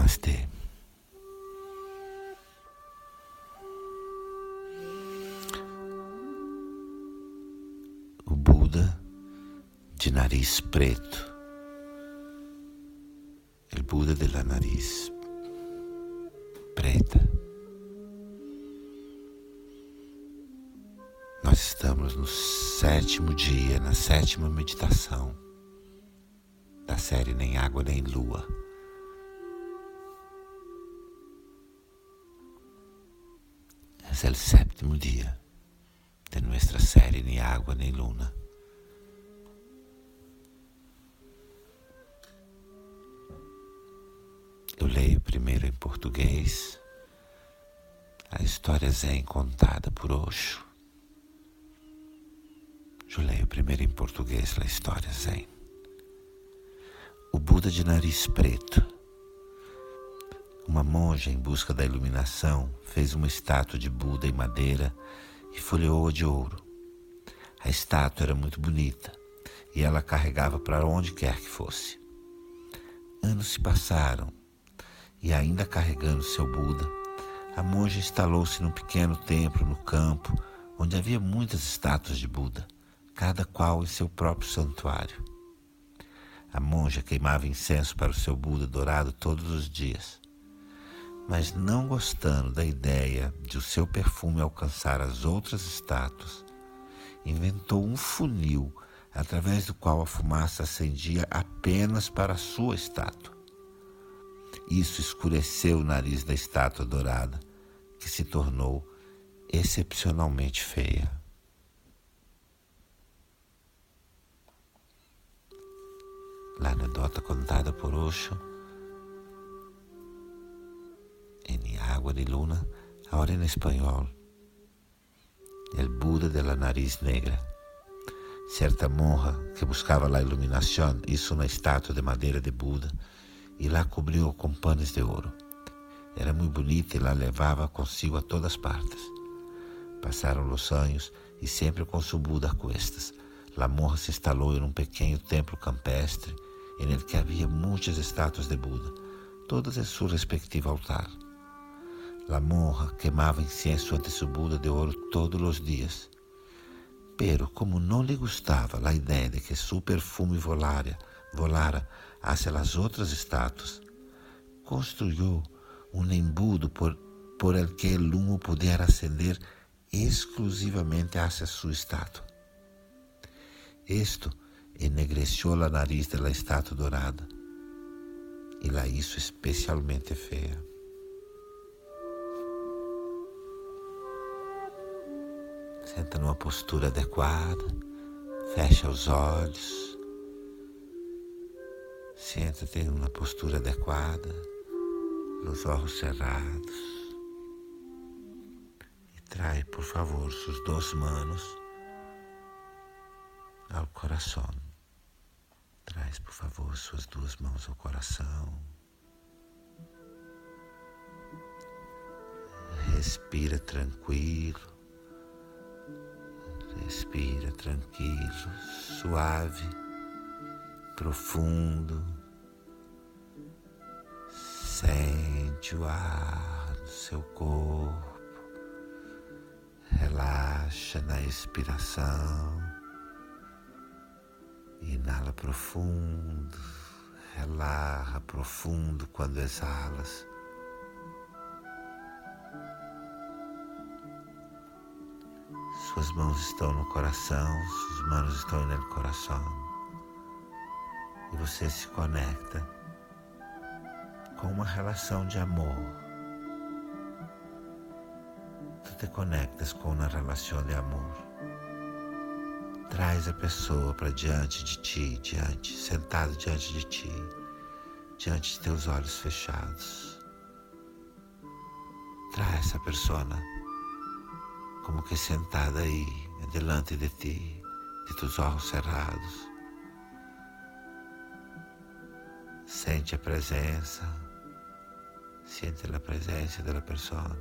Namastê. O Buda de nariz preto. El Buda de la nariz preta. Nós estamos no sétimo dia, na sétima meditação da série Nem Água Nem Lua. Es el séptimo día de nuestra série Ni Água Nem Luna. Eu leio primeiro em português a história Zen contada por Osho. Eu leio primeiro em português a história Zen. O Buda de nariz preto. Uma monja, em busca da iluminação, fez uma estátua de Buda em madeira e folheou-a de ouro. A estátua era muito bonita e ela carregava para onde quer que fosse. Anos se passaram e, ainda carregando seu Buda, a monja instalou-se num pequeno templo no campo onde havia muitas estátuas de Buda, cada qual em seu próprio santuário. A monja queimava incenso para o seu Buda dourado todos os dias mas não gostando da ideia de o seu perfume alcançar as outras estátuas, inventou um funil através do qual a fumaça acendia apenas para a sua estátua. Isso escureceu o nariz da estátua dourada, que se tornou excepcionalmente feia. La anedota contada por Osho Água de Luna, ahora en español. El Buda de la nariz negra. Certa monja que buscava a iluminação hizo uma estátua de madeira de Buda e la cobriu com panes de ouro. Era muito bonita e la levava consigo a todas partes. Passaram os anos e sempre com seu Buda a cuestas. La monja se instalou em um pequeno templo campestre em que havia muitas estátuas de Buda, todas em seu respectivo altar. La monja quemava incienso ante su Buda de ouro todos os dias. Pero, como não lhe gostava a ideia de que seu perfume volara, volara hacia as outras estátuas, construiu um embudo por, por el que el humo pudiera ascender exclusivamente hacia sua estátua. Esto ennegreció a nariz de la estátua dourada e la hizo especialmente feia. Senta numa postura adequada, fecha os olhos. Senta-te em uma postura adequada, os olhos cerrados. E trai, por favor, suas duas mãos ao coração. Traz, por favor, suas duas mãos ao coração. Respira tranquilo. Respira tranquilo, suave, profundo. Sente o ar no seu corpo. Relaxa na expiração. Inala profundo, relaxa profundo quando exalas. Suas mãos estão no coração, suas mãos estão no coração. E você se conecta com uma relação de amor. Tu te conectas com uma relação de amor. Traz a pessoa para diante de ti, diante, sentado diante de ti, diante de teus olhos fechados. Traz essa pessoa como que sentada aí, delante de ti, de tus olhos cerrados. Sente a presença, sente a presença da pessoa.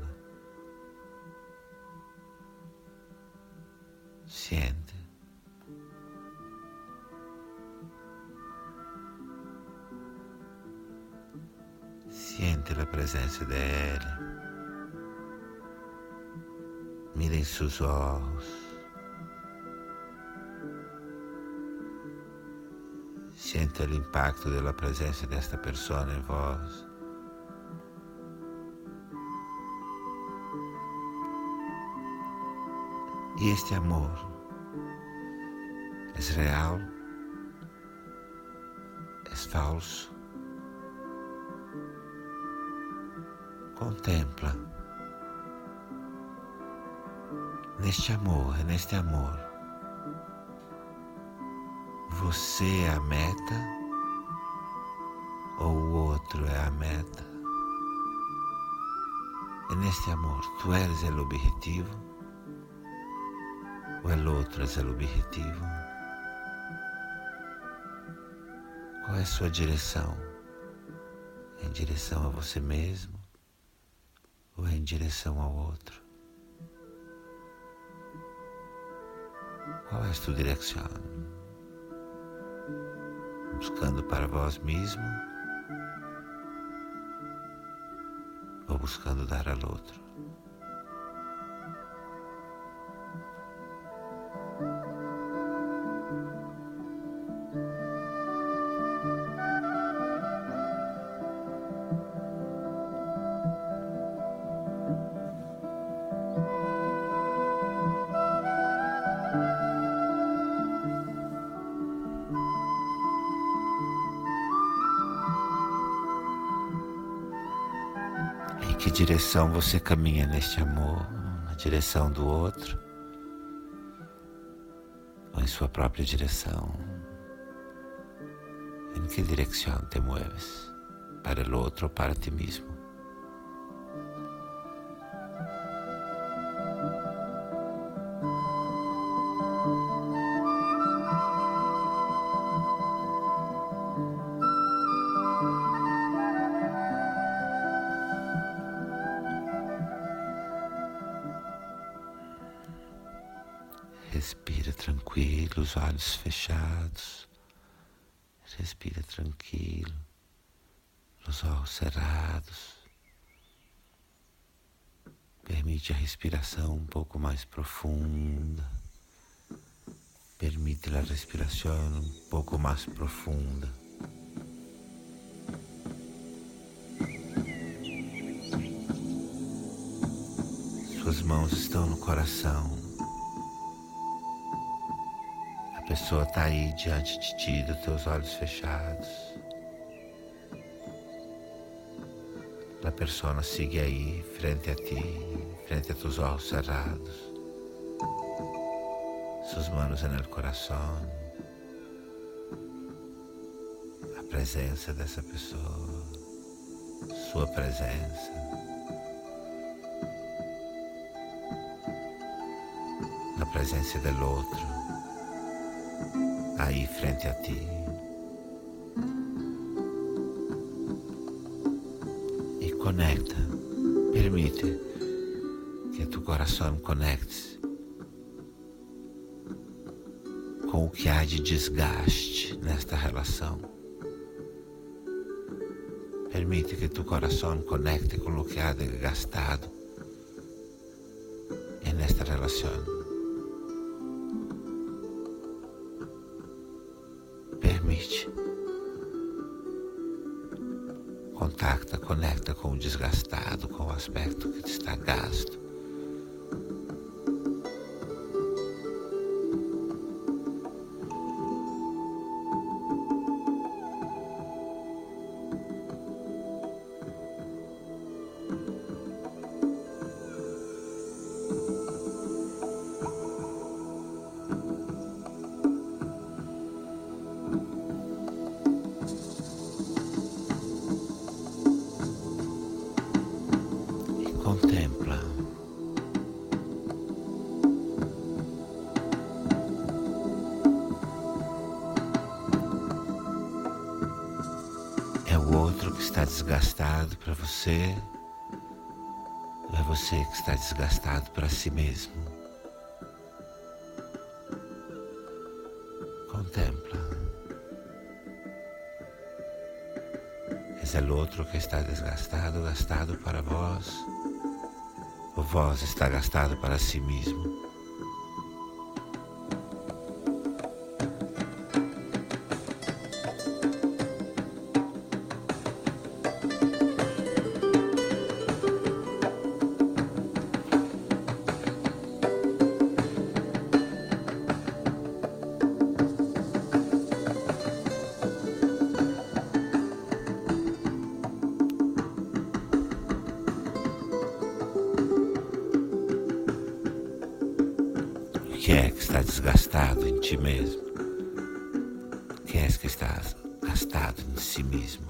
Sente. Sente a presença dele. Mira em seus olhos. Sente o impacto da presença desta pessoa em vós. E este amor é real, é falso. Contempla neste amor, neste amor. Você é a meta ou o outro é a meta? É neste amor, tu eres o objetivo o el outro é o objetivo? Qual é a sua direção? Em direção a você mesmo ou em direção ao outro? Qual é sua direção? Buscando para vós mesmo ou buscando dar ao outro? Que direção você caminha neste amor? Na direção do outro? Ou em sua própria direção? Em que direção te mueves? Para o outro ou para ti mesmo? Olhos fechados. Respira tranquilo, os olhos cerrados. Permite a respiração um pouco mais profunda. Permite a respiração um pouco mais profunda. Suas mãos estão no coração. Pessoa está aí diante de ti, dos teus olhos fechados. A pessoa sigue aí, frente a ti, frente a teus olhos cerrados. Suas mãos no coração. A presença dessa pessoa, sua presença. A presença do outro aí frente a ti. E conecta, permite que tu coração conecte com o que há de desgaste nesta relação. Permite que tu coração conecte com o que há de gastado nesta relação. Contacta, conecta com o desgastado, com o aspecto que está gasto. Está desgastado para você, ou é você que está desgastado para si mesmo? Contempla. És o outro que está desgastado, gastado para vós, ou vós está gastado para si mesmo. Desgastado em ti mesmo? Quem é que está gastado em si mesmo,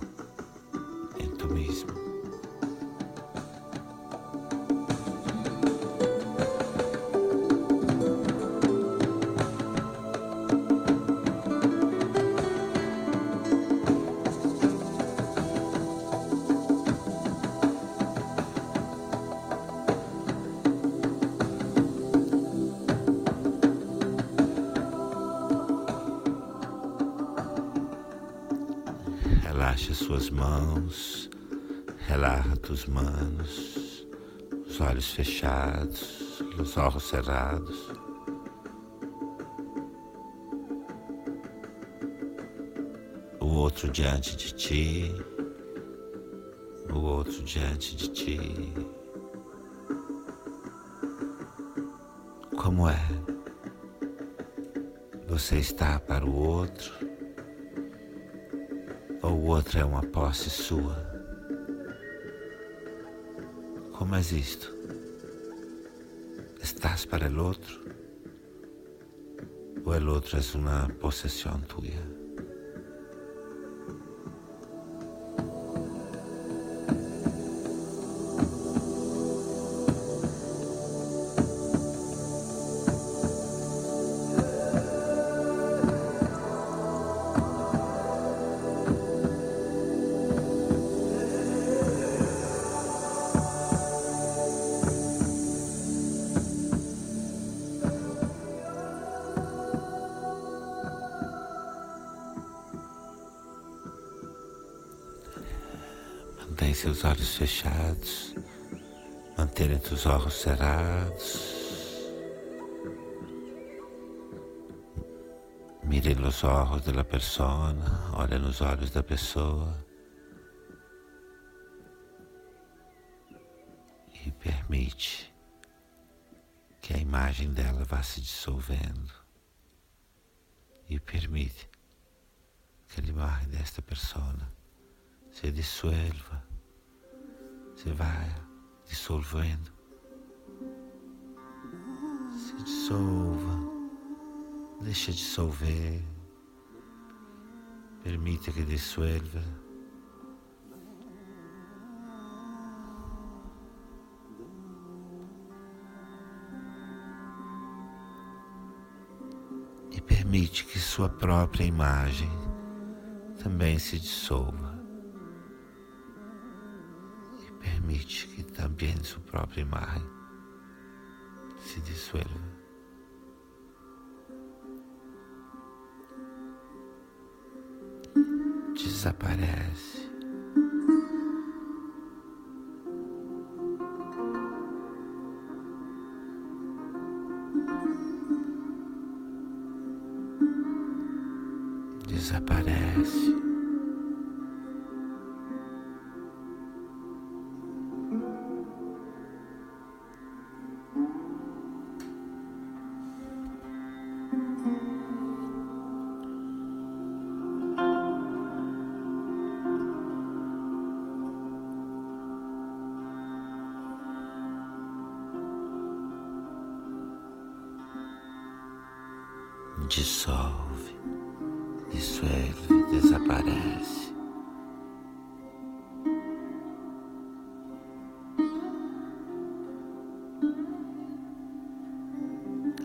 mãos, relaxa tus manos, os olhos fechados, os olhos cerrados. O outro diante de ti, o outro diante de ti. Como é? Você está para o outro ou o outro é uma posse sua? Como é isto? Estás para o outro? Ou o outro é uma possessão tua? Mantém seus olhos fechados, mantenha os olhos cerrados. Mire nos olhos da pessoa, olha nos olhos da pessoa. E permite que a imagem dela vá se dissolvendo. E permite que a imagem desta pessoa se dissolva você vai dissolvendo. Se dissolva. Deixa dissolver. Permita que dissolva. E permite que sua própria imagem também se dissolva. Permite que também sua própria imagem se. Desaparece. Desaparece. Dissolve, dissolve, desaparece.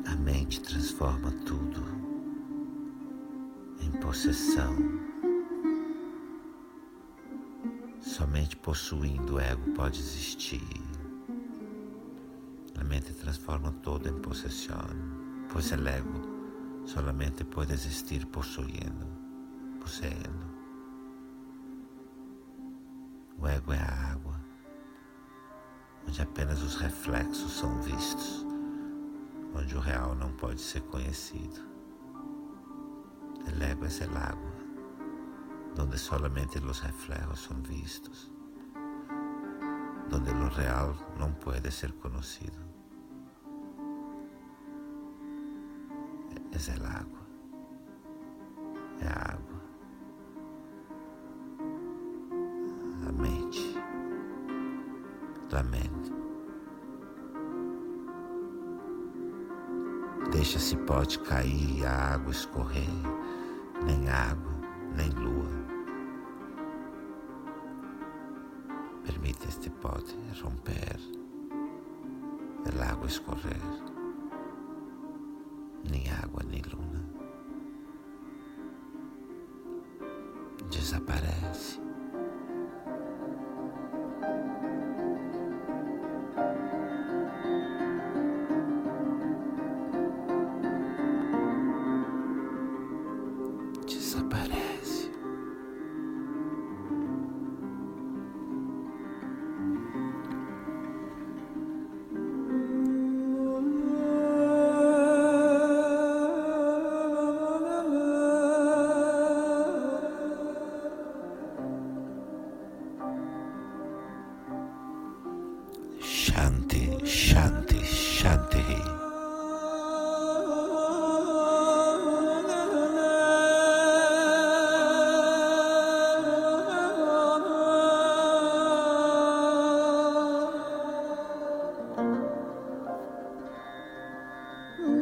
A mente transforma tudo em possessão. Somente possuindo o ego pode existir. A mente transforma todo em possessão, pois o ego solamente puede existir poseyendo, poseyendo. O ego é a água, onde apenas os reflexos são vistos, onde o real não pode ser conhecido. El ego es el agua, donde solamente los reflejos son vistos, donde lo real no puede ser conocido. Es el agua, é a água. A mente, lamento. Deixa esse pote cair a água escorrer, nem água, nem lua. Permite este pote romper, el agua escorrer, nem água, nem luna. Desaparece.